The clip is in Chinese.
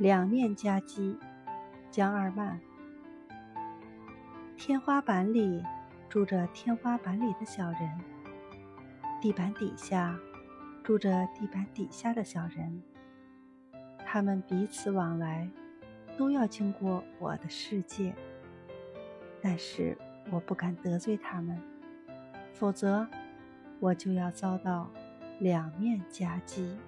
两面夹击，江二曼天花板里住着天花板里的小人，地板底下住着地板底下的小人。他们彼此往来都要经过我的世界，但是我不敢得罪他们，否则我就要遭到两面夹击。